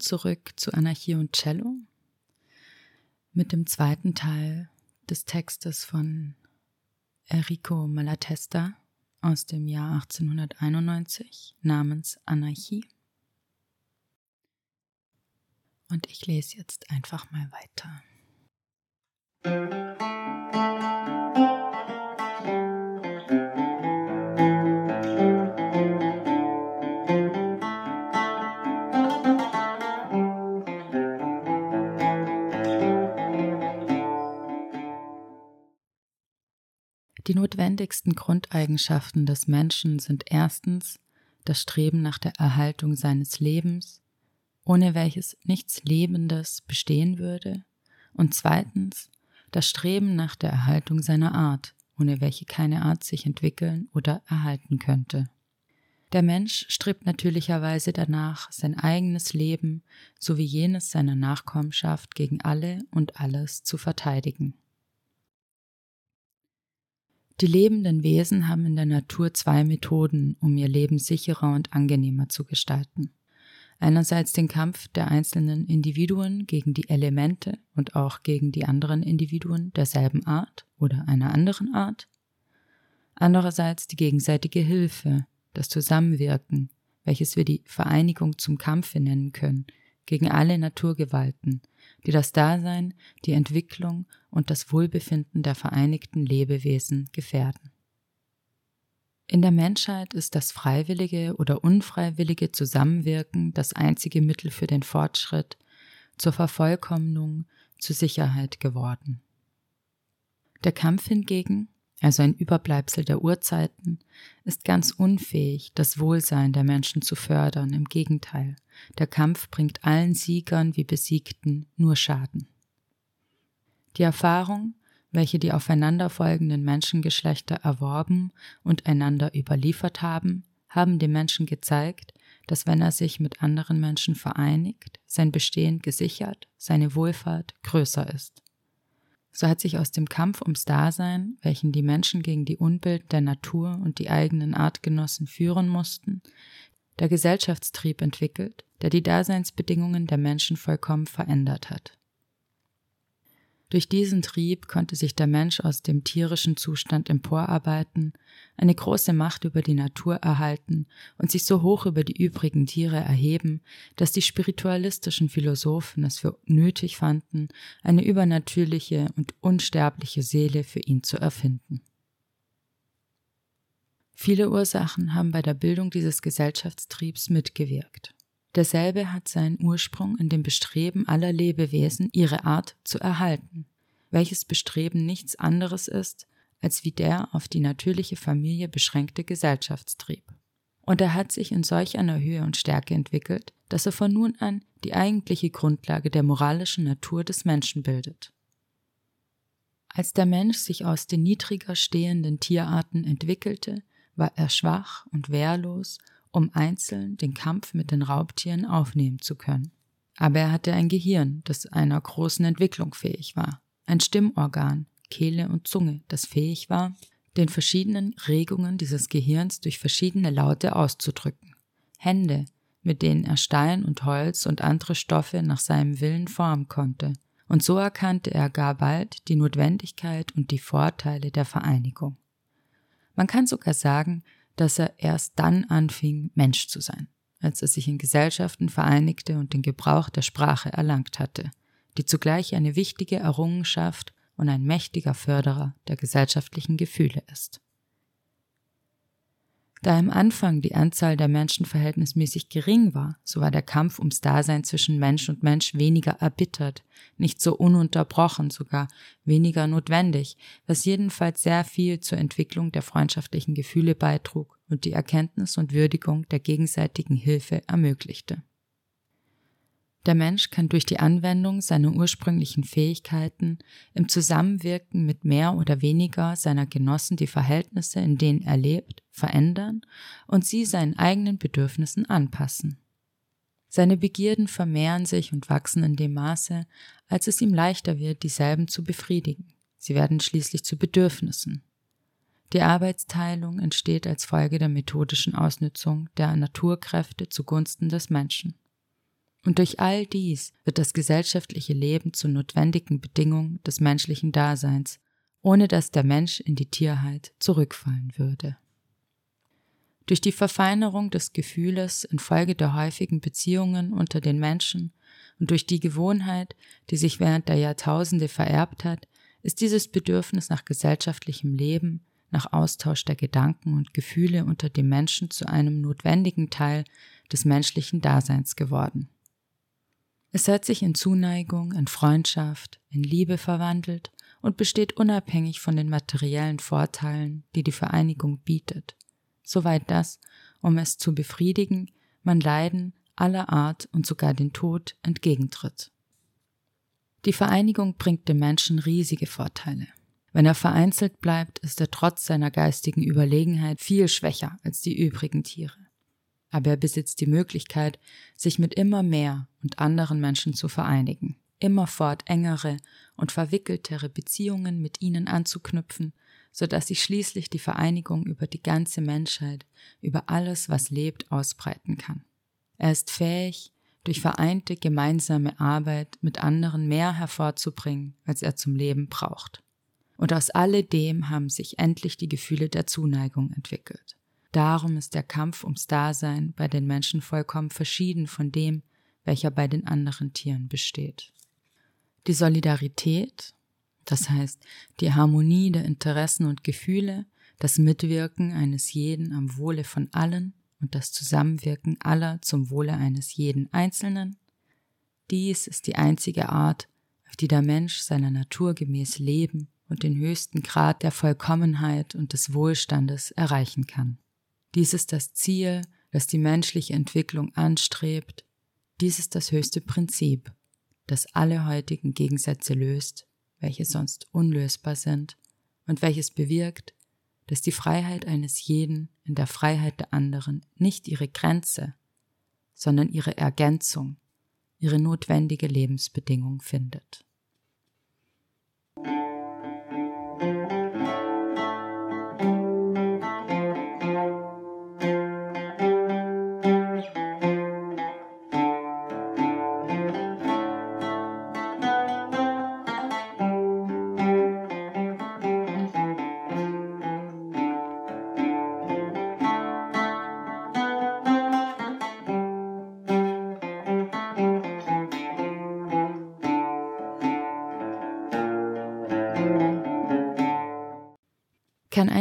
Zurück zu Anarchie und Cello mit dem zweiten Teil des Textes von Enrico Malatesta aus dem Jahr 1891 namens Anarchie. Und ich lese jetzt einfach mal weiter. Die notwendigsten Grundeigenschaften des Menschen sind erstens das Streben nach der Erhaltung seines Lebens, ohne welches nichts Lebendes bestehen würde, und zweitens das Streben nach der Erhaltung seiner Art, ohne welche keine Art sich entwickeln oder erhalten könnte. Der Mensch strebt natürlicherweise danach, sein eigenes Leben sowie jenes seiner Nachkommenschaft gegen alle und alles zu verteidigen. Die lebenden Wesen haben in der Natur zwei Methoden, um ihr Leben sicherer und angenehmer zu gestalten. Einerseits den Kampf der einzelnen Individuen gegen die Elemente und auch gegen die anderen Individuen derselben Art oder einer anderen Art. Andererseits die gegenseitige Hilfe, das Zusammenwirken, welches wir die Vereinigung zum Kampfe nennen können, gegen alle Naturgewalten, die das Dasein, die Entwicklung und das Wohlbefinden der vereinigten Lebewesen gefährden. In der Menschheit ist das freiwillige oder unfreiwillige Zusammenwirken das einzige Mittel für den Fortschritt, zur Vervollkommnung, zur Sicherheit geworden. Der Kampf hingegen also ein Überbleibsel der Urzeiten, ist ganz unfähig, das Wohlsein der Menschen zu fördern. Im Gegenteil, der Kampf bringt allen Siegern wie Besiegten nur Schaden. Die Erfahrung, welche die aufeinanderfolgenden Menschengeschlechter erworben und einander überliefert haben, haben dem Menschen gezeigt, dass wenn er sich mit anderen Menschen vereinigt, sein Bestehen gesichert, seine Wohlfahrt größer ist. So hat sich aus dem Kampf ums Dasein, welchen die Menschen gegen die Unbild der Natur und die eigenen Artgenossen führen mussten, der Gesellschaftstrieb entwickelt, der die Daseinsbedingungen der Menschen vollkommen verändert hat. Durch diesen Trieb konnte sich der Mensch aus dem tierischen Zustand emporarbeiten, eine große Macht über die Natur erhalten und sich so hoch über die übrigen Tiere erheben, dass die spiritualistischen Philosophen es für nötig fanden, eine übernatürliche und unsterbliche Seele für ihn zu erfinden. Viele Ursachen haben bei der Bildung dieses Gesellschaftstriebs mitgewirkt. Derselbe hat seinen Ursprung in dem Bestreben aller Lebewesen, ihre Art zu erhalten, welches Bestreben nichts anderes ist als wie der auf die natürliche Familie beschränkte Gesellschaftstrieb. Und er hat sich in solch einer Höhe und Stärke entwickelt, dass er von nun an die eigentliche Grundlage der moralischen Natur des Menschen bildet. Als der Mensch sich aus den niedriger stehenden Tierarten entwickelte, war er schwach und wehrlos um einzeln den Kampf mit den Raubtieren aufnehmen zu können. Aber er hatte ein Gehirn, das einer großen Entwicklung fähig war, ein Stimmorgan, Kehle und Zunge, das fähig war, den verschiedenen Regungen dieses Gehirns durch verschiedene Laute auszudrücken, Hände, mit denen er Stein und Holz und andere Stoffe nach seinem Willen formen konnte, und so erkannte er gar bald die Notwendigkeit und die Vorteile der Vereinigung. Man kann sogar sagen, dass er erst dann anfing, Mensch zu sein, als er sich in Gesellschaften vereinigte und den Gebrauch der Sprache erlangt hatte, die zugleich eine wichtige Errungenschaft und ein mächtiger Förderer der gesellschaftlichen Gefühle ist. Da im Anfang die Anzahl der Menschen verhältnismäßig gering war, so war der Kampf ums Dasein zwischen Mensch und Mensch weniger erbittert, nicht so ununterbrochen, sogar weniger notwendig, was jedenfalls sehr viel zur Entwicklung der freundschaftlichen Gefühle beitrug und die Erkenntnis und Würdigung der gegenseitigen Hilfe ermöglichte. Der Mensch kann durch die Anwendung seiner ursprünglichen Fähigkeiten im Zusammenwirken mit mehr oder weniger seiner Genossen die Verhältnisse, in denen er lebt, verändern und sie seinen eigenen Bedürfnissen anpassen. Seine Begierden vermehren sich und wachsen in dem Maße, als es ihm leichter wird, dieselben zu befriedigen. Sie werden schließlich zu Bedürfnissen. Die Arbeitsteilung entsteht als Folge der methodischen Ausnützung der Naturkräfte zugunsten des Menschen. Und durch all dies wird das gesellschaftliche Leben zur notwendigen Bedingung des menschlichen Daseins, ohne dass der Mensch in die Tierheit zurückfallen würde. Durch die Verfeinerung des Gefühles infolge der häufigen Beziehungen unter den Menschen und durch die Gewohnheit, die sich während der Jahrtausende vererbt hat, ist dieses Bedürfnis nach gesellschaftlichem Leben, nach Austausch der Gedanken und Gefühle unter den Menschen zu einem notwendigen Teil des menschlichen Daseins geworden. Es hat sich in Zuneigung, in Freundschaft, in Liebe verwandelt und besteht unabhängig von den materiellen Vorteilen, die die Vereinigung bietet, soweit dass, um es zu befriedigen, man Leiden aller Art und sogar den Tod entgegentritt. Die Vereinigung bringt dem Menschen riesige Vorteile. Wenn er vereinzelt bleibt, ist er trotz seiner geistigen Überlegenheit viel schwächer als die übrigen Tiere aber er besitzt die Möglichkeit, sich mit immer mehr und anderen Menschen zu vereinigen, immerfort engere und verwickeltere Beziehungen mit ihnen anzuknüpfen, so dass sich schließlich die Vereinigung über die ganze Menschheit, über alles, was lebt, ausbreiten kann. Er ist fähig, durch vereinte gemeinsame Arbeit mit anderen mehr hervorzubringen, als er zum Leben braucht. Und aus alledem haben sich endlich die Gefühle der Zuneigung entwickelt. Darum ist der Kampf ums Dasein bei den Menschen vollkommen verschieden von dem, welcher bei den anderen Tieren besteht. Die Solidarität, das heißt die Harmonie der Interessen und Gefühle, das Mitwirken eines jeden am Wohle von allen und das Zusammenwirken aller zum Wohle eines jeden Einzelnen, dies ist die einzige Art, auf die der Mensch seiner Natur gemäß leben und den höchsten Grad der Vollkommenheit und des Wohlstandes erreichen kann. Dies ist das Ziel, das die menschliche Entwicklung anstrebt. Dies ist das höchste Prinzip, das alle heutigen Gegensätze löst, welche sonst unlösbar sind und welches bewirkt, dass die Freiheit eines jeden in der Freiheit der anderen nicht ihre Grenze, sondern ihre Ergänzung, ihre notwendige Lebensbedingung findet.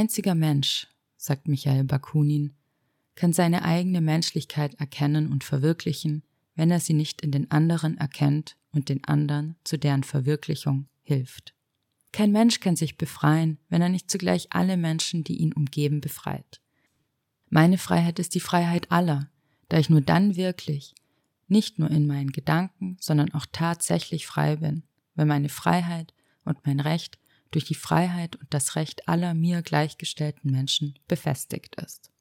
Einziger Mensch, sagt Michael Bakunin, kann seine eigene Menschlichkeit erkennen und verwirklichen, wenn er sie nicht in den anderen erkennt und den anderen zu deren Verwirklichung hilft. Kein Mensch kann sich befreien, wenn er nicht zugleich alle Menschen, die ihn umgeben, befreit. Meine Freiheit ist die Freiheit aller, da ich nur dann wirklich, nicht nur in meinen Gedanken, sondern auch tatsächlich frei bin, wenn meine Freiheit und mein Recht durch die Freiheit und das Recht aller mir gleichgestellten Menschen befestigt ist.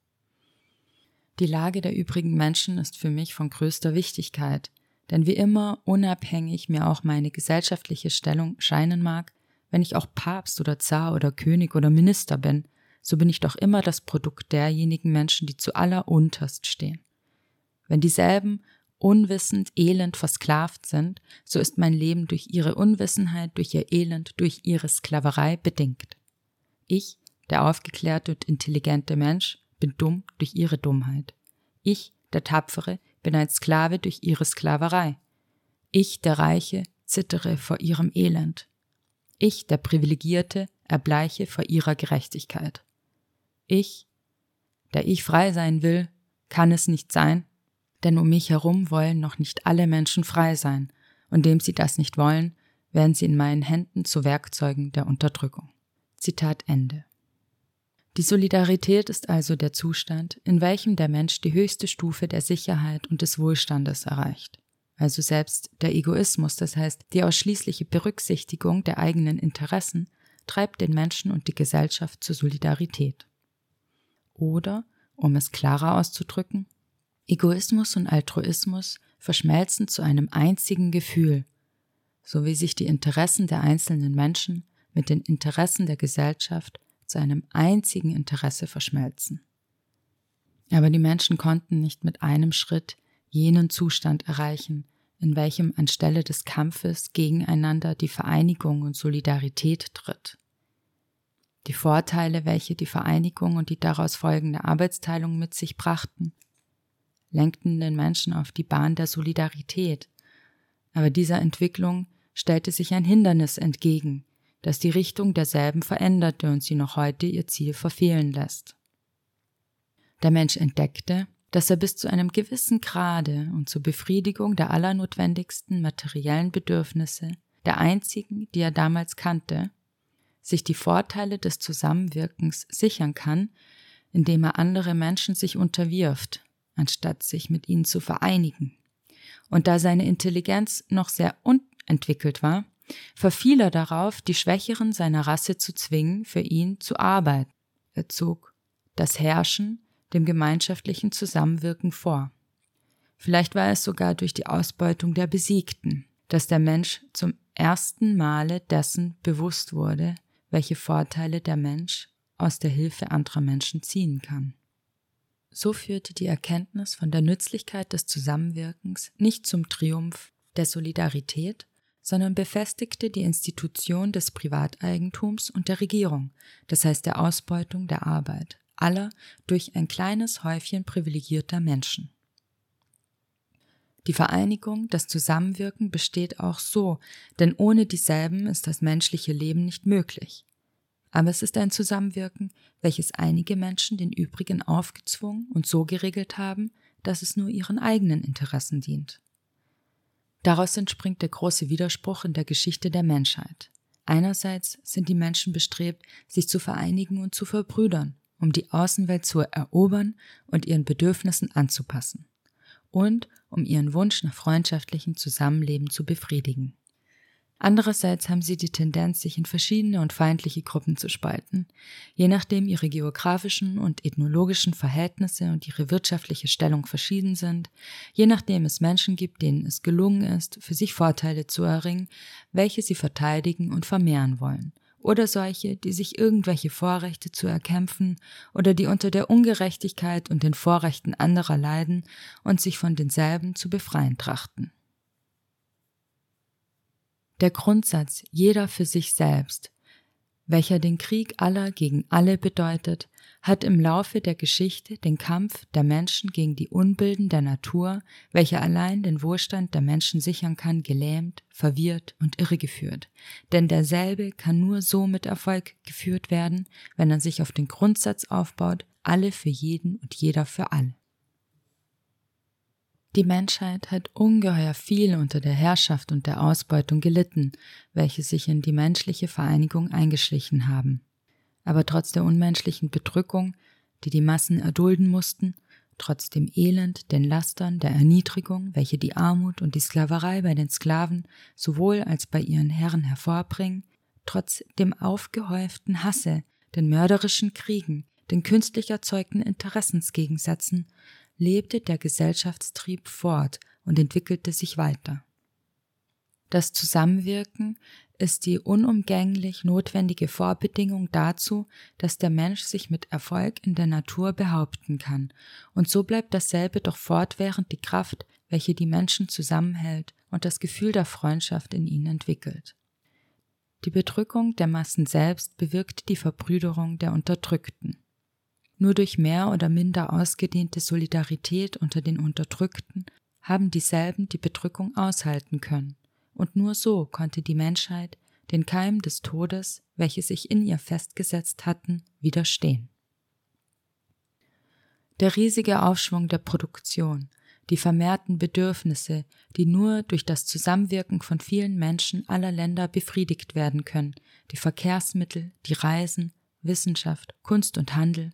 Die Lage der übrigen Menschen ist für mich von größter Wichtigkeit, denn wie immer unabhängig mir auch meine gesellschaftliche Stellung scheinen mag, wenn ich auch Papst oder Zar oder König oder Minister bin, so bin ich doch immer das Produkt derjenigen Menschen, die zu allerunterst stehen. Wenn dieselben unwissend, elend versklavt sind, so ist mein Leben durch ihre Unwissenheit, durch ihr Elend, durch ihre Sklaverei bedingt. Ich, der aufgeklärte und intelligente Mensch, bin dumm durch ihre Dummheit. Ich, der Tapfere, bin ein Sklave durch ihre Sklaverei. Ich, der Reiche, zittere vor ihrem Elend. Ich, der Privilegierte, erbleiche vor ihrer Gerechtigkeit. Ich, der ich frei sein will, kann es nicht sein, denn um mich herum wollen noch nicht alle Menschen frei sein, und dem sie das nicht wollen, werden sie in meinen Händen zu Werkzeugen der Unterdrückung. Zitat Ende. Die Solidarität ist also der Zustand, in welchem der Mensch die höchste Stufe der Sicherheit und des Wohlstandes erreicht. Also selbst der Egoismus, das heißt die ausschließliche Berücksichtigung der eigenen Interessen, treibt den Menschen und die Gesellschaft zur Solidarität. Oder, um es klarer auszudrücken, Egoismus und Altruismus verschmelzen zu einem einzigen Gefühl, so wie sich die Interessen der einzelnen Menschen mit den Interessen der Gesellschaft zu einem einzigen Interesse verschmelzen. Aber die Menschen konnten nicht mit einem Schritt jenen Zustand erreichen, in welchem anstelle des Kampfes gegeneinander die Vereinigung und Solidarität tritt. Die Vorteile, welche die Vereinigung und die daraus folgende Arbeitsteilung mit sich brachten, lenkten den Menschen auf die Bahn der Solidarität, aber dieser Entwicklung stellte sich ein Hindernis entgegen, das die Richtung derselben veränderte und sie noch heute ihr Ziel verfehlen lässt. Der Mensch entdeckte, dass er bis zu einem gewissen Grade und zur Befriedigung der allernotwendigsten materiellen Bedürfnisse, der einzigen, die er damals kannte, sich die Vorteile des Zusammenwirkens sichern kann, indem er andere Menschen sich unterwirft, anstatt sich mit ihnen zu vereinigen. Und da seine Intelligenz noch sehr unentwickelt war, verfiel er darauf, die Schwächeren seiner Rasse zu zwingen, für ihn zu arbeiten. Er zog das Herrschen dem gemeinschaftlichen Zusammenwirken vor. Vielleicht war es sogar durch die Ausbeutung der Besiegten, dass der Mensch zum ersten Male dessen bewusst wurde, welche Vorteile der Mensch aus der Hilfe anderer Menschen ziehen kann. So führte die Erkenntnis von der Nützlichkeit des Zusammenwirkens nicht zum Triumph der Solidarität, sondern befestigte die Institution des Privateigentums und der Regierung, das heißt der Ausbeutung der Arbeit, aller durch ein kleines Häufchen privilegierter Menschen. Die Vereinigung, das Zusammenwirken besteht auch so, denn ohne dieselben ist das menschliche Leben nicht möglich. Aber es ist ein Zusammenwirken, welches einige Menschen den übrigen aufgezwungen und so geregelt haben, dass es nur ihren eigenen Interessen dient. Daraus entspringt der große Widerspruch in der Geschichte der Menschheit. Einerseits sind die Menschen bestrebt, sich zu vereinigen und zu verbrüdern, um die Außenwelt zu erobern und ihren Bedürfnissen anzupassen und um ihren Wunsch nach freundschaftlichem Zusammenleben zu befriedigen. Andererseits haben sie die Tendenz, sich in verschiedene und feindliche Gruppen zu spalten, je nachdem ihre geografischen und ethnologischen Verhältnisse und ihre wirtschaftliche Stellung verschieden sind, je nachdem es Menschen gibt, denen es gelungen ist, für sich Vorteile zu erringen, welche sie verteidigen und vermehren wollen, oder solche, die sich irgendwelche Vorrechte zu erkämpfen oder die unter der Ungerechtigkeit und den Vorrechten anderer leiden und sich von denselben zu befreien trachten. Der Grundsatz jeder für sich selbst, welcher den Krieg aller gegen alle bedeutet, hat im Laufe der Geschichte den Kampf der Menschen gegen die Unbilden der Natur, welche allein den Wohlstand der Menschen sichern kann, gelähmt, verwirrt und irregeführt. Denn derselbe kann nur so mit Erfolg geführt werden, wenn er sich auf den Grundsatz aufbaut, alle für jeden und jeder für alle. Die Menschheit hat ungeheuer viel unter der Herrschaft und der Ausbeutung gelitten, welche sich in die menschliche Vereinigung eingeschlichen haben. Aber trotz der unmenschlichen Bedrückung, die die Massen erdulden mussten, trotz dem Elend, den Lastern, der Erniedrigung, welche die Armut und die Sklaverei bei den Sklaven sowohl als bei ihren Herren hervorbringen, trotz dem aufgehäuften Hasse, den mörderischen Kriegen, den künstlich erzeugten Interessensgegensätzen, lebte der Gesellschaftstrieb fort und entwickelte sich weiter. Das Zusammenwirken ist die unumgänglich notwendige Vorbedingung dazu, dass der Mensch sich mit Erfolg in der Natur behaupten kann, und so bleibt dasselbe doch fortwährend die Kraft, welche die Menschen zusammenhält und das Gefühl der Freundschaft in ihnen entwickelt. Die Bedrückung der Massen selbst bewirkt die Verbrüderung der Unterdrückten. Nur durch mehr oder minder ausgedehnte Solidarität unter den Unterdrückten haben dieselben die Bedrückung aushalten können und nur so konnte die Menschheit den Keim des Todes, welche sich in ihr festgesetzt hatten, widerstehen. Der riesige Aufschwung der Produktion, die vermehrten Bedürfnisse, die nur durch das Zusammenwirken von vielen Menschen aller Länder befriedigt werden können, die Verkehrsmittel, die Reisen, Wissenschaft, Kunst und Handel,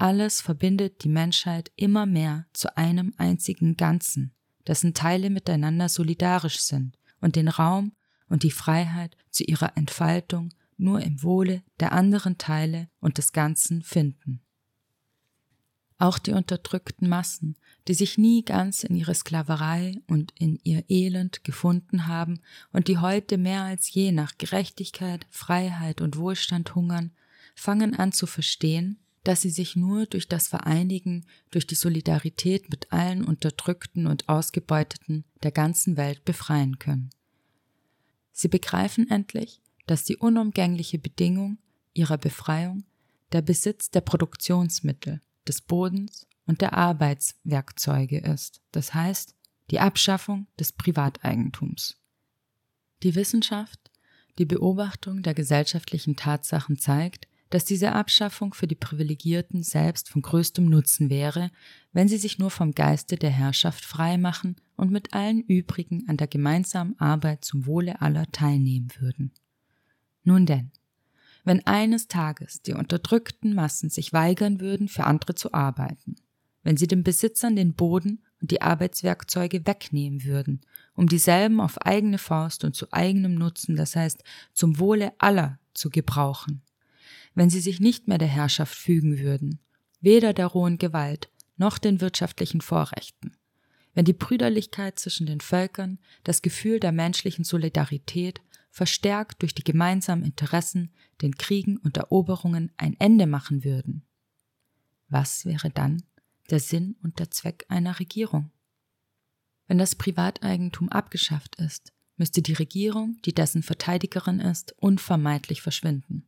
alles verbindet die Menschheit immer mehr zu einem einzigen Ganzen, dessen Teile miteinander solidarisch sind und den Raum und die Freiheit zu ihrer Entfaltung nur im Wohle der anderen Teile und des Ganzen finden. Auch die unterdrückten Massen, die sich nie ganz in ihre Sklaverei und in ihr Elend gefunden haben und die heute mehr als je nach Gerechtigkeit, Freiheit und Wohlstand hungern, fangen an zu verstehen, dass sie sich nur durch das Vereinigen, durch die Solidarität mit allen Unterdrückten und Ausgebeuteten der ganzen Welt befreien können. Sie begreifen endlich, dass die unumgängliche Bedingung ihrer Befreiung der Besitz der Produktionsmittel, des Bodens und der Arbeitswerkzeuge ist, das heißt die Abschaffung des Privateigentums. Die Wissenschaft, die Beobachtung der gesellschaftlichen Tatsachen zeigt, dass diese Abschaffung für die Privilegierten selbst von größtem Nutzen wäre, wenn sie sich nur vom Geiste der Herrschaft freimachen und mit allen übrigen an der gemeinsamen Arbeit zum Wohle aller teilnehmen würden. Nun denn, wenn eines Tages die unterdrückten Massen sich weigern würden, für andere zu arbeiten, wenn sie den Besitzern den Boden und die Arbeitswerkzeuge wegnehmen würden, um dieselben auf eigene Faust und zu eigenem Nutzen, das heißt zum Wohle aller, zu gebrauchen, wenn sie sich nicht mehr der Herrschaft fügen würden, weder der rohen Gewalt noch den wirtschaftlichen Vorrechten, wenn die Brüderlichkeit zwischen den Völkern, das Gefühl der menschlichen Solidarität, verstärkt durch die gemeinsamen Interessen, den Kriegen und Eroberungen ein Ende machen würden. Was wäre dann der Sinn und der Zweck einer Regierung? Wenn das Privateigentum abgeschafft ist, müsste die Regierung, die dessen Verteidigerin ist, unvermeidlich verschwinden.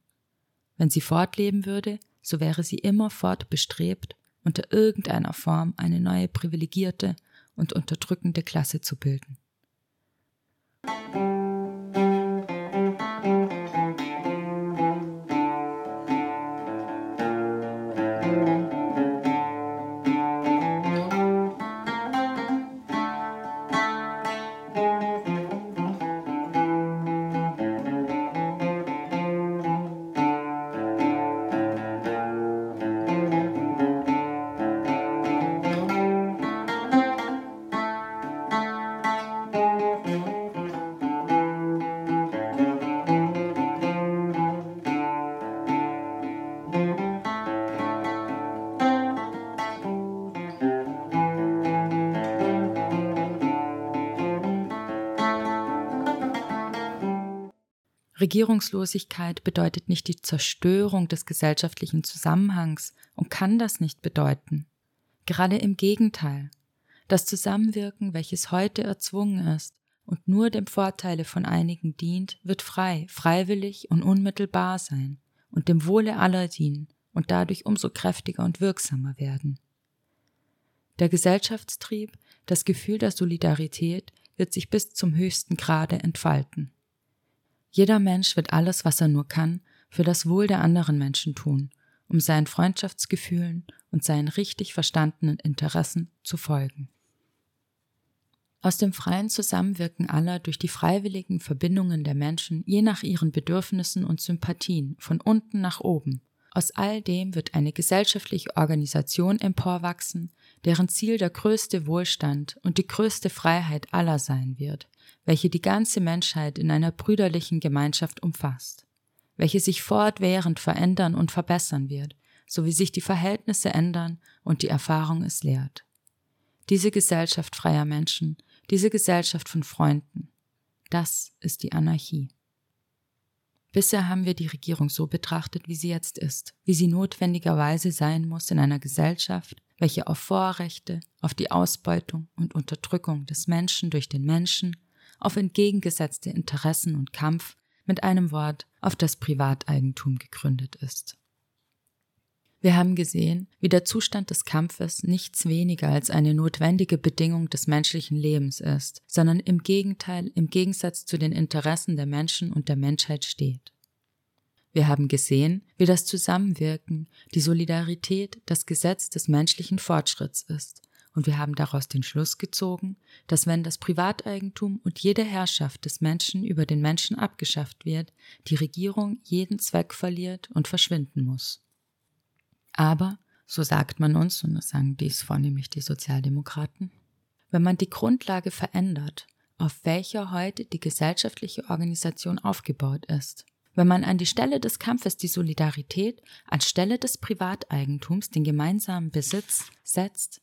Wenn sie fortleben würde, so wäre sie immerfort bestrebt, unter irgendeiner Form eine neue privilegierte und unterdrückende Klasse zu bilden. Regierungslosigkeit bedeutet nicht die Zerstörung des gesellschaftlichen Zusammenhangs und kann das nicht bedeuten. Gerade im Gegenteil. Das Zusammenwirken, welches heute erzwungen ist und nur dem Vorteile von einigen dient, wird frei, freiwillig und unmittelbar sein und dem Wohle aller dienen und dadurch umso kräftiger und wirksamer werden. Der Gesellschaftstrieb, das Gefühl der Solidarität wird sich bis zum höchsten Grade entfalten. Jeder Mensch wird alles, was er nur kann, für das Wohl der anderen Menschen tun, um seinen Freundschaftsgefühlen und seinen richtig verstandenen Interessen zu folgen. Aus dem freien Zusammenwirken aller durch die freiwilligen Verbindungen der Menschen je nach ihren Bedürfnissen und Sympathien von unten nach oben, aus all dem wird eine gesellschaftliche Organisation emporwachsen, deren Ziel der größte Wohlstand und die größte Freiheit aller sein wird, welche die ganze Menschheit in einer brüderlichen Gemeinschaft umfasst, welche sich fortwährend verändern und verbessern wird, so wie sich die Verhältnisse ändern und die Erfahrung es lehrt. Diese Gesellschaft freier Menschen, diese Gesellschaft von Freunden, das ist die Anarchie. Bisher haben wir die Regierung so betrachtet, wie sie jetzt ist, wie sie notwendigerweise sein muss in einer Gesellschaft, welche auf Vorrechte, auf die Ausbeutung und Unterdrückung des Menschen durch den Menschen, auf entgegengesetzte Interessen und Kampf, mit einem Wort auf das Privateigentum gegründet ist. Wir haben gesehen, wie der Zustand des Kampfes nichts weniger als eine notwendige Bedingung des menschlichen Lebens ist, sondern im Gegenteil im Gegensatz zu den Interessen der Menschen und der Menschheit steht. Wir haben gesehen, wie das Zusammenwirken, die Solidarität das Gesetz des menschlichen Fortschritts ist, und wir haben daraus den Schluss gezogen, dass wenn das Privateigentum und jede Herrschaft des Menschen über den Menschen abgeschafft wird, die Regierung jeden Zweck verliert und verschwinden muss. Aber, so sagt man uns, und das sagen dies vornehmlich die Sozialdemokraten, wenn man die Grundlage verändert, auf welcher heute die gesellschaftliche Organisation aufgebaut ist, wenn man an die Stelle des Kampfes die Solidarität, anstelle des Privateigentums den gemeinsamen Besitz setzt,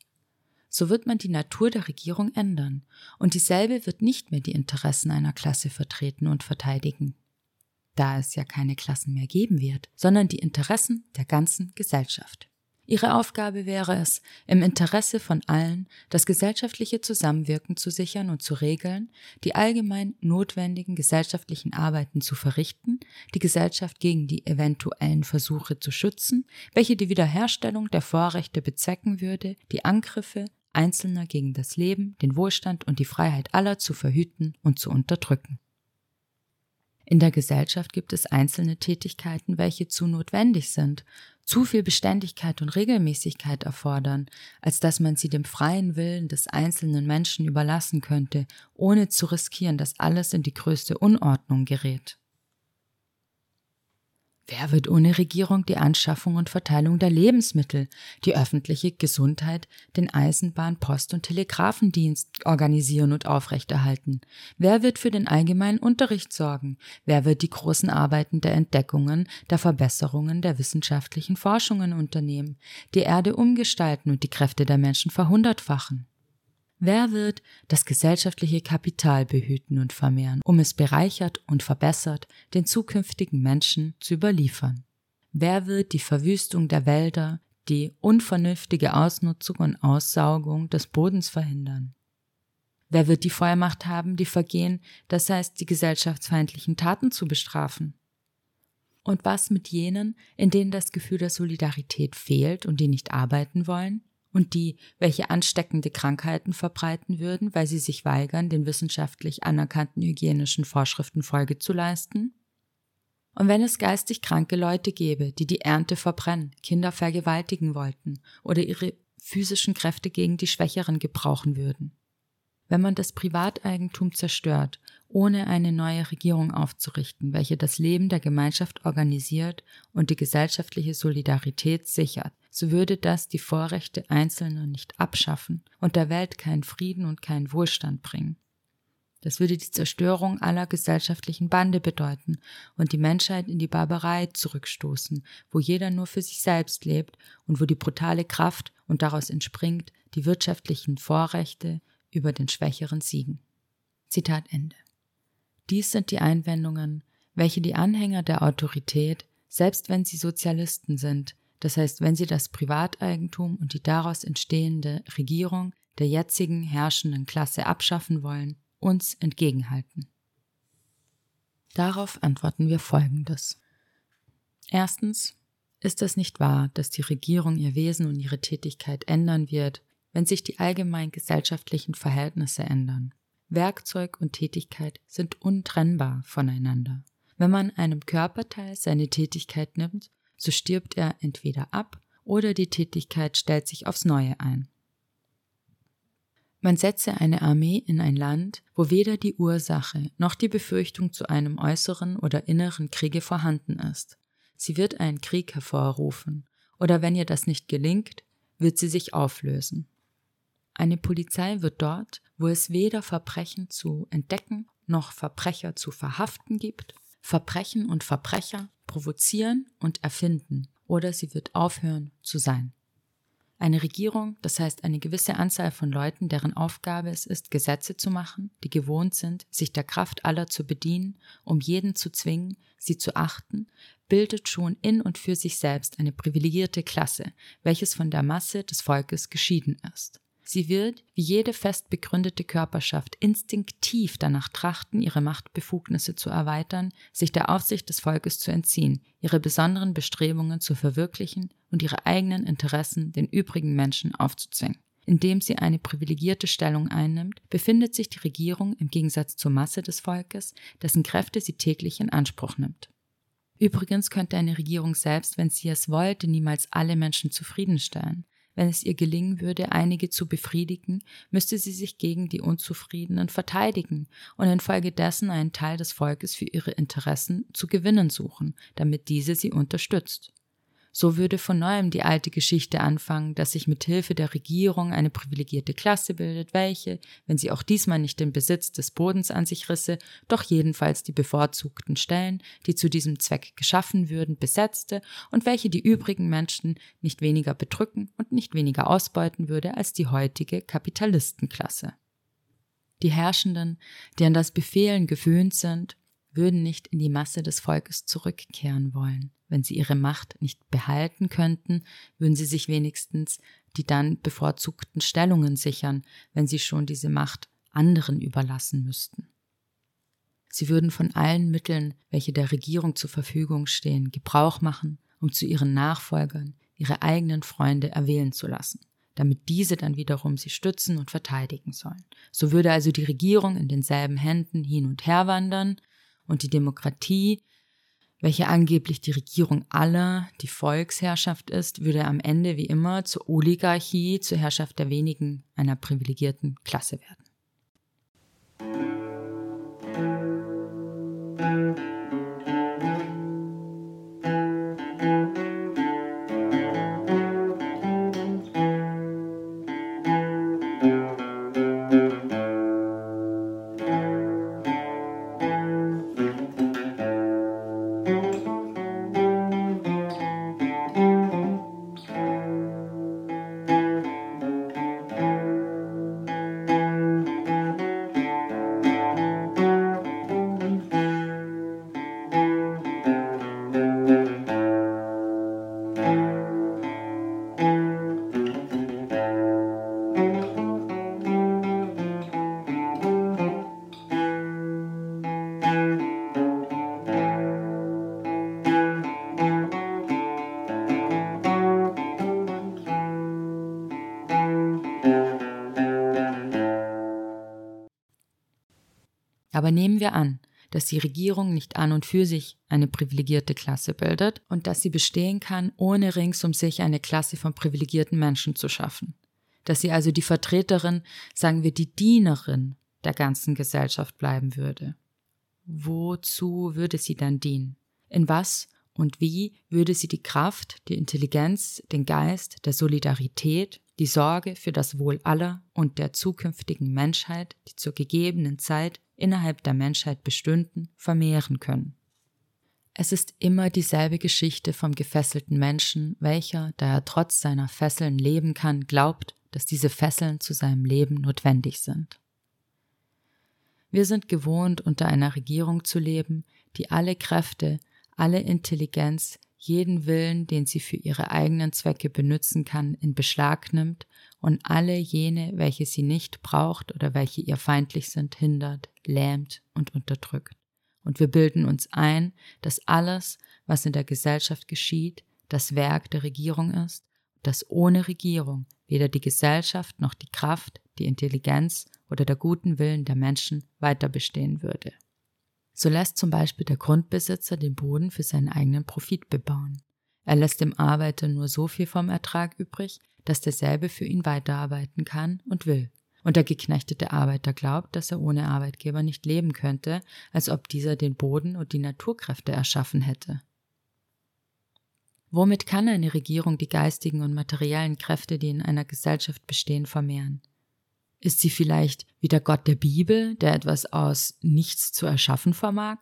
so wird man die Natur der Regierung ändern, und dieselbe wird nicht mehr die Interessen einer Klasse vertreten und verteidigen. Da es ja keine Klassen mehr geben wird, sondern die Interessen der ganzen Gesellschaft. Ihre Aufgabe wäre es, im Interesse von allen das gesellschaftliche Zusammenwirken zu sichern und zu regeln, die allgemein notwendigen gesellschaftlichen Arbeiten zu verrichten, die Gesellschaft gegen die eventuellen Versuche zu schützen, welche die Wiederherstellung der Vorrechte bezwecken würde, die Angriffe Einzelner gegen das Leben, den Wohlstand und die Freiheit aller zu verhüten und zu unterdrücken. In der Gesellschaft gibt es einzelne Tätigkeiten, welche zu notwendig sind, zu viel Beständigkeit und Regelmäßigkeit erfordern, als dass man sie dem freien Willen des einzelnen Menschen überlassen könnte, ohne zu riskieren, dass alles in die größte Unordnung gerät. Wer wird ohne Regierung die Anschaffung und Verteilung der Lebensmittel, die öffentliche Gesundheit, den Eisenbahn-, Post- und Telegrafendienst organisieren und aufrechterhalten? Wer wird für den allgemeinen Unterricht sorgen? Wer wird die großen Arbeiten der Entdeckungen, der Verbesserungen, der wissenschaftlichen Forschungen unternehmen, die Erde umgestalten und die Kräfte der Menschen verhundertfachen? Wer wird das gesellschaftliche Kapital behüten und vermehren, um es bereichert und verbessert den zukünftigen Menschen zu überliefern? Wer wird die Verwüstung der Wälder, die unvernünftige Ausnutzung und Aussaugung des Bodens verhindern? Wer wird die Vollmacht haben, die Vergehen, das heißt die gesellschaftsfeindlichen Taten zu bestrafen? Und was mit jenen, in denen das Gefühl der Solidarität fehlt und die nicht arbeiten wollen? Und die, welche ansteckende Krankheiten verbreiten würden, weil sie sich weigern, den wissenschaftlich anerkannten hygienischen Vorschriften Folge zu leisten? Und wenn es geistig kranke Leute gäbe, die die Ernte verbrennen, Kinder vergewaltigen wollten oder ihre physischen Kräfte gegen die Schwächeren gebrauchen würden? Wenn man das Privateigentum zerstört, ohne eine neue Regierung aufzurichten, welche das Leben der Gemeinschaft organisiert und die gesellschaftliche Solidarität sichert, so würde das die Vorrechte Einzelner nicht abschaffen und der Welt keinen Frieden und keinen Wohlstand bringen. Das würde die Zerstörung aller gesellschaftlichen Bande bedeuten und die Menschheit in die Barbarei zurückstoßen, wo jeder nur für sich selbst lebt und wo die brutale Kraft und daraus entspringt die wirtschaftlichen Vorrechte über den Schwächeren siegen. Zitat Ende. Dies sind die Einwendungen, welche die Anhänger der Autorität, selbst wenn sie Sozialisten sind, das heißt, wenn sie das Privateigentum und die daraus entstehende Regierung der jetzigen herrschenden Klasse abschaffen wollen, uns entgegenhalten. Darauf antworten wir Folgendes. Erstens ist es nicht wahr, dass die Regierung ihr Wesen und ihre Tätigkeit ändern wird, wenn sich die allgemein gesellschaftlichen Verhältnisse ändern. Werkzeug und Tätigkeit sind untrennbar voneinander. Wenn man einem Körperteil seine Tätigkeit nimmt, so stirbt er entweder ab oder die Tätigkeit stellt sich aufs Neue ein. Man setze eine Armee in ein Land, wo weder die Ursache noch die Befürchtung zu einem äußeren oder inneren Kriege vorhanden ist. Sie wird einen Krieg hervorrufen, oder wenn ihr das nicht gelingt, wird sie sich auflösen. Eine Polizei wird dort, wo es weder Verbrechen zu entdecken noch Verbrecher zu verhaften gibt, Verbrechen und Verbrecher provozieren und erfinden, oder sie wird aufhören zu sein. Eine Regierung, das heißt eine gewisse Anzahl von Leuten, deren Aufgabe es ist, Gesetze zu machen, die gewohnt sind, sich der Kraft aller zu bedienen, um jeden zu zwingen, sie zu achten, bildet schon in und für sich selbst eine privilegierte Klasse, welches von der Masse des Volkes geschieden ist. Sie wird, wie jede fest begründete Körperschaft, instinktiv danach trachten, ihre Machtbefugnisse zu erweitern, sich der Aufsicht des Volkes zu entziehen, ihre besonderen Bestrebungen zu verwirklichen und ihre eigenen Interessen den übrigen Menschen aufzuzwingen. Indem sie eine privilegierte Stellung einnimmt, befindet sich die Regierung im Gegensatz zur Masse des Volkes, dessen Kräfte sie täglich in Anspruch nimmt. Übrigens könnte eine Regierung selbst, wenn sie es wollte, niemals alle Menschen zufriedenstellen. Wenn es ihr gelingen würde, einige zu befriedigen, müsste sie sich gegen die Unzufriedenen verteidigen und infolgedessen einen Teil des Volkes für ihre Interessen zu gewinnen suchen, damit diese sie unterstützt. So würde von neuem die alte Geschichte anfangen, dass sich mit Hilfe der Regierung eine privilegierte Klasse bildet, welche, wenn sie auch diesmal nicht den Besitz des Bodens an sich risse, doch jedenfalls die bevorzugten Stellen, die zu diesem Zweck geschaffen würden, besetzte und welche die übrigen Menschen nicht weniger bedrücken und nicht weniger ausbeuten würde als die heutige Kapitalistenklasse. Die Herrschenden, die an das Befehlen gewöhnt sind, würden nicht in die Masse des Volkes zurückkehren wollen. Wenn sie ihre Macht nicht behalten könnten, würden sie sich wenigstens die dann bevorzugten Stellungen sichern, wenn sie schon diese Macht anderen überlassen müssten. Sie würden von allen Mitteln, welche der Regierung zur Verfügung stehen, Gebrauch machen, um zu ihren Nachfolgern ihre eigenen Freunde erwählen zu lassen, damit diese dann wiederum sie stützen und verteidigen sollen. So würde also die Regierung in denselben Händen hin und her wandern und die Demokratie, welche angeblich die Regierung aller, die Volksherrschaft ist, würde am Ende wie immer zur Oligarchie, zur Herrschaft der wenigen, einer privilegierten Klasse werden. Die Regierung nicht an und für sich eine privilegierte Klasse bildet und dass sie bestehen kann, ohne rings um sich eine Klasse von privilegierten Menschen zu schaffen. Dass sie also die Vertreterin, sagen wir die Dienerin der ganzen Gesellschaft bleiben würde. Wozu würde sie dann dienen? In was und wie würde sie die Kraft, die Intelligenz, den Geist der Solidarität, die Sorge für das Wohl aller und der zukünftigen Menschheit, die zur gegebenen Zeit innerhalb der Menschheit bestünden, vermehren können. Es ist immer dieselbe Geschichte vom gefesselten Menschen, welcher, da er trotz seiner Fesseln leben kann, glaubt, dass diese Fesseln zu seinem Leben notwendig sind. Wir sind gewohnt, unter einer Regierung zu leben, die alle Kräfte, alle Intelligenz, jeden Willen, den sie für ihre eigenen Zwecke benützen kann, in Beschlag nimmt und alle jene, welche sie nicht braucht oder welche ihr feindlich sind, hindert, lähmt und unterdrückt. Und wir bilden uns ein, dass alles, was in der Gesellschaft geschieht, das Werk der Regierung ist, dass ohne Regierung weder die Gesellschaft noch die Kraft, die Intelligenz oder der guten Willen der Menschen weiter bestehen würde. So lässt zum Beispiel der Grundbesitzer den Boden für seinen eigenen Profit bebauen. Er lässt dem Arbeiter nur so viel vom Ertrag übrig, dass derselbe für ihn weiterarbeiten kann und will. Und der geknechtete Arbeiter glaubt, dass er ohne Arbeitgeber nicht leben könnte, als ob dieser den Boden und die Naturkräfte erschaffen hätte. Womit kann eine Regierung die geistigen und materiellen Kräfte, die in einer Gesellschaft bestehen, vermehren? Ist sie vielleicht wie der Gott der Bibel, der etwas aus nichts zu erschaffen vermag?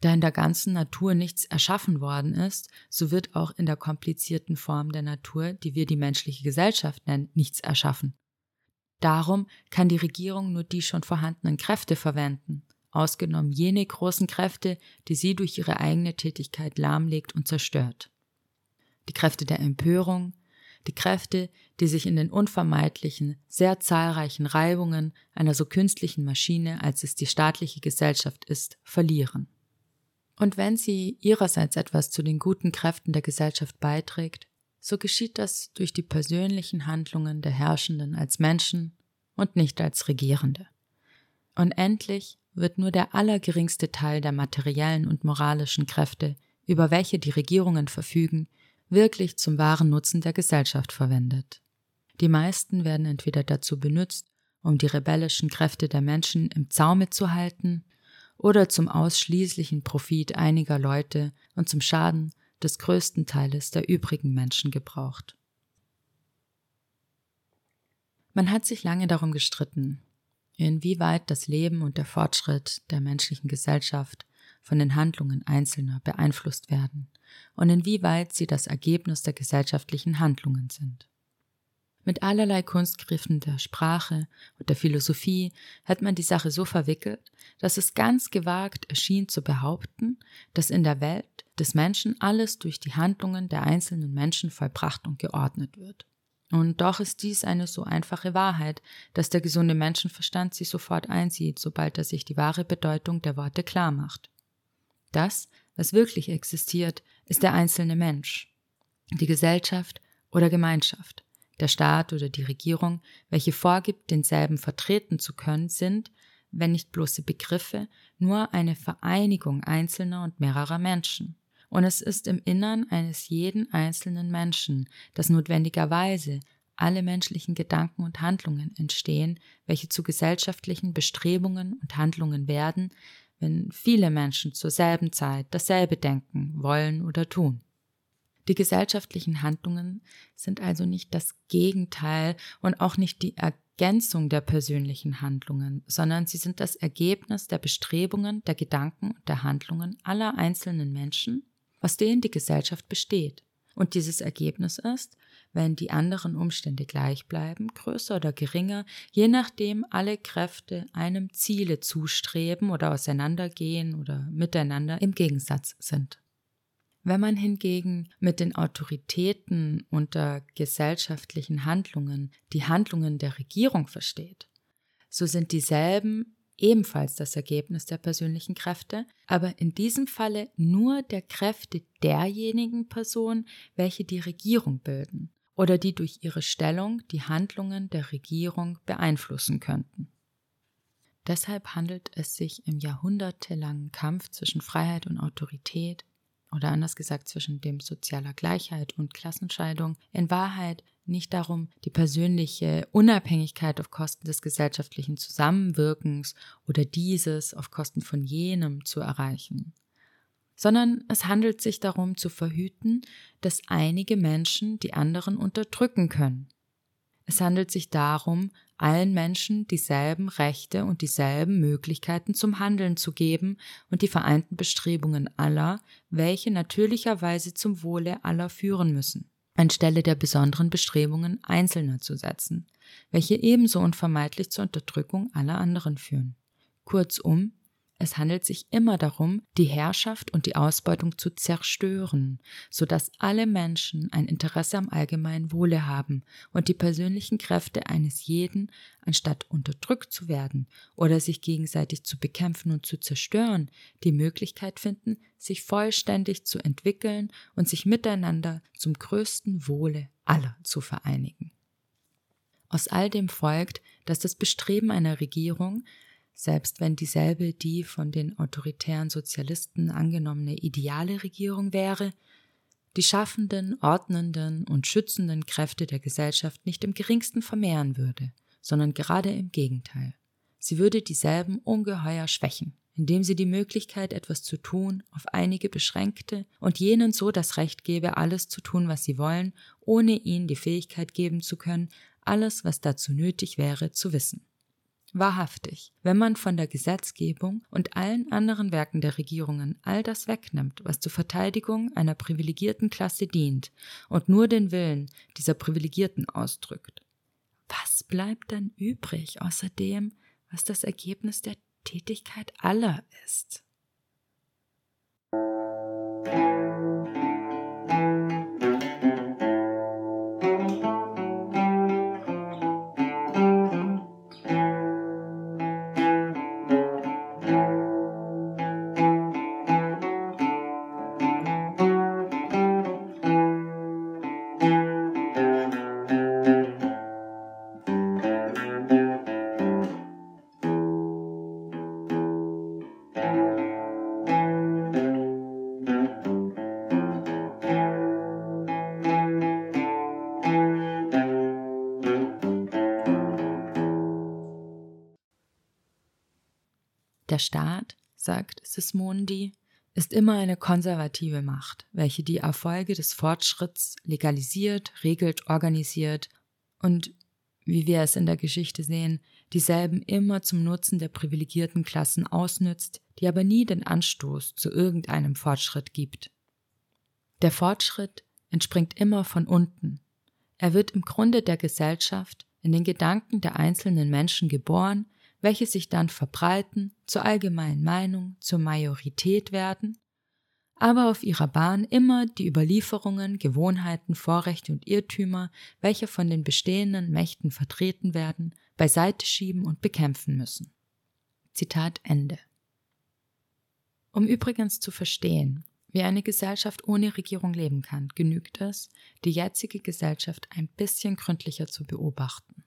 Da in der ganzen Natur nichts erschaffen worden ist, so wird auch in der komplizierten Form der Natur, die wir die menschliche Gesellschaft nennen, nichts erschaffen. Darum kann die Regierung nur die schon vorhandenen Kräfte verwenden, ausgenommen jene großen Kräfte, die sie durch ihre eigene Tätigkeit lahmlegt und zerstört. Die Kräfte der Empörung, die Kräfte, die sich in den unvermeidlichen, sehr zahlreichen Reibungen einer so künstlichen Maschine, als es die staatliche Gesellschaft ist, verlieren. Und wenn sie ihrerseits etwas zu den guten Kräften der Gesellschaft beiträgt, so geschieht das durch die persönlichen Handlungen der Herrschenden als Menschen und nicht als Regierende. Und endlich wird nur der allergeringste Teil der materiellen und moralischen Kräfte, über welche die Regierungen verfügen, wirklich zum wahren Nutzen der Gesellschaft verwendet. Die meisten werden entweder dazu benutzt, um die rebellischen Kräfte der Menschen im Zaume zu halten oder zum ausschließlichen Profit einiger Leute und zum Schaden des größten Teiles der übrigen Menschen gebraucht. Man hat sich lange darum gestritten, inwieweit das Leben und der Fortschritt der menschlichen Gesellschaft von den Handlungen Einzelner beeinflusst werden und inwieweit sie das Ergebnis der gesellschaftlichen Handlungen sind. Mit allerlei Kunstgriffen der Sprache und der Philosophie hat man die Sache so verwickelt, dass es ganz gewagt erschien zu behaupten, dass in der Welt des Menschen alles durch die Handlungen der einzelnen Menschen vollbracht und geordnet wird. Und doch ist dies eine so einfache Wahrheit, dass der gesunde Menschenverstand sie sofort einsieht, sobald er sich die wahre Bedeutung der Worte klar macht. Das, was wirklich existiert, ist der einzelne Mensch, die Gesellschaft oder Gemeinschaft, der Staat oder die Regierung, welche vorgibt, denselben vertreten zu können, sind, wenn nicht bloße Begriffe, nur eine Vereinigung einzelner und mehrerer Menschen. Und es ist im Innern eines jeden einzelnen Menschen, dass notwendigerweise alle menschlichen Gedanken und Handlungen entstehen, welche zu gesellschaftlichen Bestrebungen und Handlungen werden, wenn viele Menschen zur selben Zeit dasselbe denken, wollen oder tun. Die gesellschaftlichen Handlungen sind also nicht das Gegenteil und auch nicht die Ergänzung der persönlichen Handlungen, sondern sie sind das Ergebnis der Bestrebungen, der Gedanken und der Handlungen aller einzelnen Menschen, aus denen die Gesellschaft besteht. Und dieses Ergebnis ist, wenn die anderen Umstände gleich bleiben, größer oder geringer, je nachdem alle Kräfte einem Ziele zustreben oder auseinandergehen oder miteinander im Gegensatz sind. Wenn man hingegen mit den Autoritäten unter gesellschaftlichen Handlungen die Handlungen der Regierung versteht, so sind dieselben ebenfalls das Ergebnis der persönlichen Kräfte, aber in diesem Falle nur der Kräfte derjenigen Personen, welche die Regierung bilden oder die durch ihre Stellung die Handlungen der Regierung beeinflussen könnten. Deshalb handelt es sich im jahrhundertelangen Kampf zwischen Freiheit und Autorität oder anders gesagt zwischen dem sozialer Gleichheit und Klassenscheidung in Wahrheit nicht darum, die persönliche Unabhängigkeit auf Kosten des gesellschaftlichen Zusammenwirkens oder dieses auf Kosten von jenem zu erreichen, sondern es handelt sich darum zu verhüten, dass einige Menschen die anderen unterdrücken können. Es handelt sich darum, allen Menschen dieselben Rechte und dieselben Möglichkeiten zum Handeln zu geben und die vereinten Bestrebungen aller, welche natürlicherweise zum Wohle aller führen müssen, anstelle der besonderen Bestrebungen Einzelner zu setzen, welche ebenso unvermeidlich zur Unterdrückung aller anderen führen. Kurzum, es handelt sich immer darum, die Herrschaft und die Ausbeutung zu zerstören, so dass alle Menschen ein Interesse am allgemeinen Wohle haben und die persönlichen Kräfte eines jeden, anstatt unterdrückt zu werden oder sich gegenseitig zu bekämpfen und zu zerstören, die Möglichkeit finden, sich vollständig zu entwickeln und sich miteinander zum größten Wohle aller zu vereinigen. Aus all dem folgt, dass das Bestreben einer Regierung, selbst wenn dieselbe die von den autoritären Sozialisten angenommene ideale Regierung wäre, die schaffenden, ordnenden und schützenden Kräfte der Gesellschaft nicht im geringsten vermehren würde, sondern gerade im Gegenteil. Sie würde dieselben ungeheuer schwächen, indem sie die Möglichkeit, etwas zu tun, auf einige beschränkte und jenen so das Recht gebe, alles zu tun, was sie wollen, ohne ihnen die Fähigkeit geben zu können, alles, was dazu nötig wäre, zu wissen. Wahrhaftig, wenn man von der Gesetzgebung und allen anderen Werken der Regierungen all das wegnimmt, was zur Verteidigung einer privilegierten Klasse dient und nur den Willen dieser Privilegierten ausdrückt, was bleibt dann übrig außer dem, was das Ergebnis der Tätigkeit aller ist? Staat, sagt Sismondi, ist immer eine konservative Macht, welche die Erfolge des Fortschritts legalisiert, regelt, organisiert und, wie wir es in der Geschichte sehen, dieselben immer zum Nutzen der privilegierten Klassen ausnützt, die aber nie den Anstoß zu irgendeinem Fortschritt gibt. Der Fortschritt entspringt immer von unten. Er wird im Grunde der Gesellschaft, in den Gedanken der einzelnen Menschen geboren, welche sich dann verbreiten, zur allgemeinen Meinung, zur Majorität werden, aber auf ihrer Bahn immer die Überlieferungen, Gewohnheiten, Vorrechte und Irrtümer, welche von den bestehenden Mächten vertreten werden, beiseite schieben und bekämpfen müssen. Zitat Ende. Um übrigens zu verstehen, wie eine Gesellschaft ohne Regierung leben kann, genügt es, die jetzige Gesellschaft ein bisschen gründlicher zu beobachten.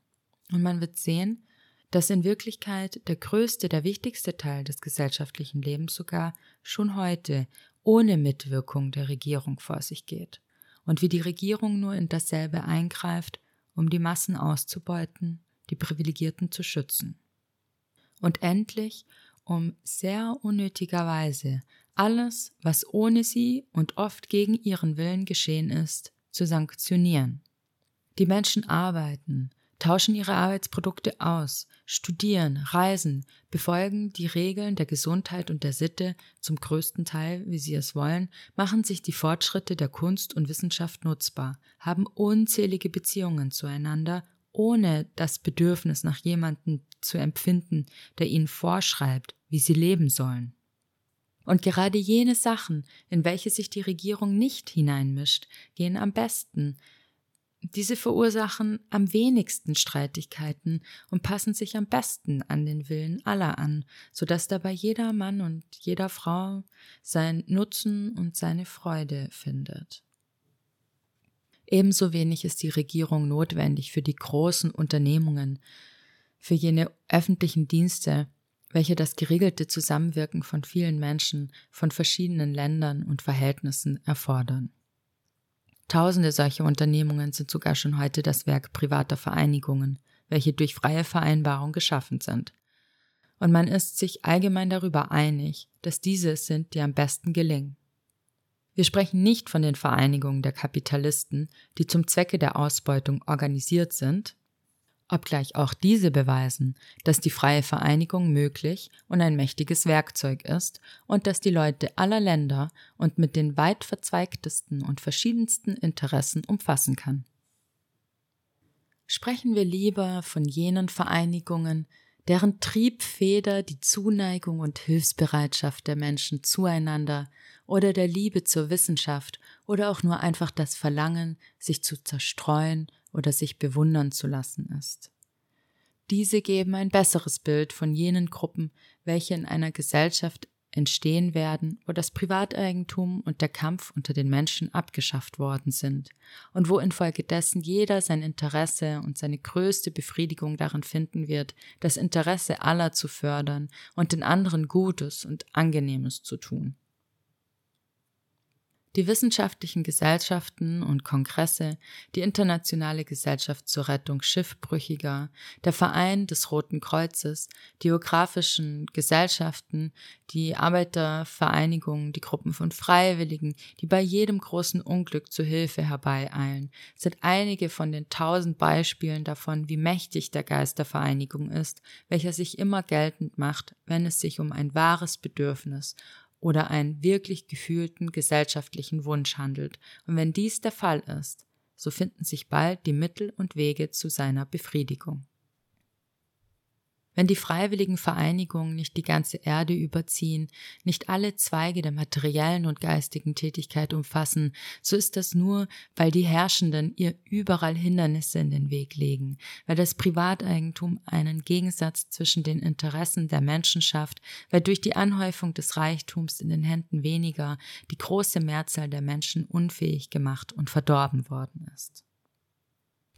Und man wird sehen, dass in Wirklichkeit der größte, der wichtigste Teil des gesellschaftlichen Lebens sogar schon heute ohne Mitwirkung der Regierung vor sich geht und wie die Regierung nur in dasselbe eingreift, um die Massen auszubeuten, die Privilegierten zu schützen. Und endlich, um sehr unnötigerweise alles, was ohne sie und oft gegen ihren Willen geschehen ist, zu sanktionieren. Die Menschen arbeiten, tauschen ihre Arbeitsprodukte aus, studieren, reisen, befolgen die Regeln der Gesundheit und der Sitte zum größten Teil, wie sie es wollen, machen sich die Fortschritte der Kunst und Wissenschaft nutzbar, haben unzählige Beziehungen zueinander, ohne das Bedürfnis nach jemandem zu empfinden, der ihnen vorschreibt, wie sie leben sollen. Und gerade jene Sachen, in welche sich die Regierung nicht hineinmischt, gehen am besten, diese verursachen am wenigsten Streitigkeiten und passen sich am besten an den Willen aller an, so dass dabei jeder Mann und jeder Frau sein Nutzen und seine Freude findet. Ebenso wenig ist die Regierung notwendig für die großen Unternehmungen, für jene öffentlichen Dienste, welche das geregelte Zusammenwirken von vielen Menschen von verschiedenen Ländern und Verhältnissen erfordern. Tausende solcher Unternehmungen sind sogar schon heute das Werk privater Vereinigungen, welche durch freie Vereinbarung geschaffen sind. Und man ist sich allgemein darüber einig, dass diese es sind, die am besten gelingen. Wir sprechen nicht von den Vereinigungen der Kapitalisten, die zum Zwecke der Ausbeutung organisiert sind, obgleich auch diese beweisen, dass die freie Vereinigung möglich und ein mächtiges Werkzeug ist und dass die Leute aller Länder und mit den weit verzweigtesten und verschiedensten Interessen umfassen kann. Sprechen wir lieber von jenen Vereinigungen, deren Triebfeder die Zuneigung und Hilfsbereitschaft der Menschen zueinander oder der Liebe zur Wissenschaft oder auch nur einfach das Verlangen, sich zu zerstreuen oder sich bewundern zu lassen ist. Diese geben ein besseres Bild von jenen Gruppen, welche in einer Gesellschaft entstehen werden, wo das Privateigentum und der Kampf unter den Menschen abgeschafft worden sind und wo infolgedessen jeder sein Interesse und seine größte Befriedigung darin finden wird, das Interesse aller zu fördern und den anderen Gutes und Angenehmes zu tun. Die wissenschaftlichen Gesellschaften und Kongresse, die Internationale Gesellschaft zur Rettung Schiffbrüchiger, der Verein des Roten Kreuzes, die geografischen Gesellschaften, die Arbeitervereinigungen, die Gruppen von Freiwilligen, die bei jedem großen Unglück zu Hilfe herbeieilen, sind einige von den tausend Beispielen davon, wie mächtig der Geist der Vereinigung ist, welcher sich immer geltend macht, wenn es sich um ein wahres Bedürfnis oder einen wirklich gefühlten gesellschaftlichen Wunsch handelt, und wenn dies der Fall ist, so finden sich bald die Mittel und Wege zu seiner Befriedigung. Wenn die freiwilligen Vereinigungen nicht die ganze Erde überziehen, nicht alle Zweige der materiellen und geistigen Tätigkeit umfassen, so ist das nur, weil die Herrschenden ihr überall Hindernisse in den Weg legen, weil das Privateigentum einen Gegensatz zwischen den Interessen der Menschen schafft, weil durch die Anhäufung des Reichtums in den Händen weniger die große Mehrzahl der Menschen unfähig gemacht und verdorben worden ist.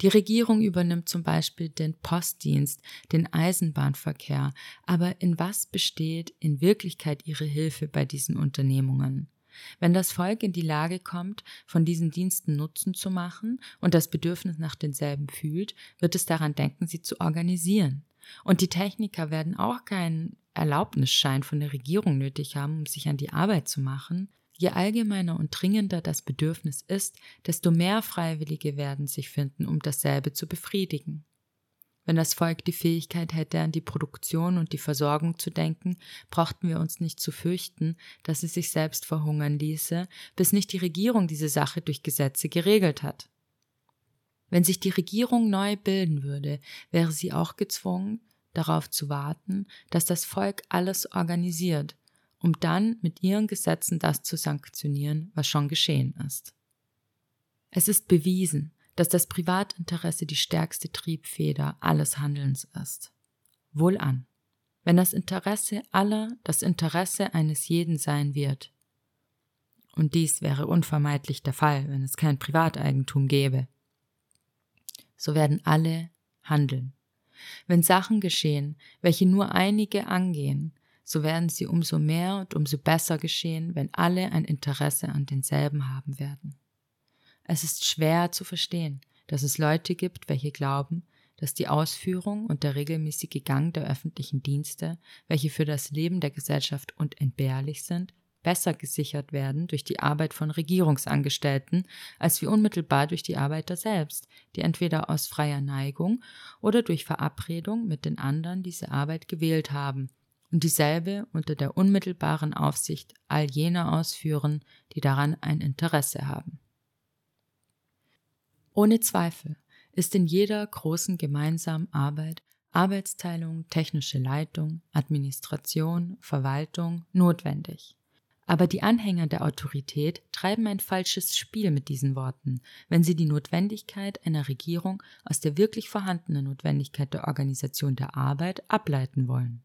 Die Regierung übernimmt zum Beispiel den Postdienst, den Eisenbahnverkehr, aber in was besteht in Wirklichkeit ihre Hilfe bei diesen Unternehmungen? Wenn das Volk in die Lage kommt, von diesen Diensten Nutzen zu machen und das Bedürfnis nach denselben fühlt, wird es daran denken, sie zu organisieren. Und die Techniker werden auch keinen Erlaubnisschein von der Regierung nötig haben, um sich an die Arbeit zu machen. Je allgemeiner und dringender das Bedürfnis ist, desto mehr Freiwillige werden sich finden, um dasselbe zu befriedigen. Wenn das Volk die Fähigkeit hätte, an die Produktion und die Versorgung zu denken, brauchten wir uns nicht zu fürchten, dass es sich selbst verhungern ließe, bis nicht die Regierung diese Sache durch Gesetze geregelt hat. Wenn sich die Regierung neu bilden würde, wäre sie auch gezwungen, darauf zu warten, dass das Volk alles organisiert, um dann mit ihren Gesetzen das zu sanktionieren, was schon geschehen ist. Es ist bewiesen, dass das Privatinteresse die stärkste Triebfeder alles Handelns ist. Wohlan, wenn das Interesse aller das Interesse eines jeden sein wird. Und dies wäre unvermeidlich der Fall, wenn es kein Privateigentum gäbe. So werden alle handeln. Wenn Sachen geschehen, welche nur einige angehen, so werden sie umso mehr und umso besser geschehen, wenn alle ein Interesse an denselben haben werden. Es ist schwer zu verstehen, dass es Leute gibt, welche glauben, dass die Ausführung und der regelmäßige Gang der öffentlichen Dienste, welche für das Leben der Gesellschaft unentbehrlich sind, besser gesichert werden durch die Arbeit von Regierungsangestellten als wie unmittelbar durch die Arbeiter selbst, die entweder aus freier Neigung oder durch Verabredung mit den anderen diese Arbeit gewählt haben und dieselbe unter der unmittelbaren Aufsicht all jener ausführen, die daran ein Interesse haben. Ohne Zweifel ist in jeder großen gemeinsamen Arbeit Arbeitsteilung, technische Leitung, Administration, Verwaltung notwendig. Aber die Anhänger der Autorität treiben ein falsches Spiel mit diesen Worten, wenn sie die Notwendigkeit einer Regierung aus der wirklich vorhandenen Notwendigkeit der Organisation der Arbeit ableiten wollen.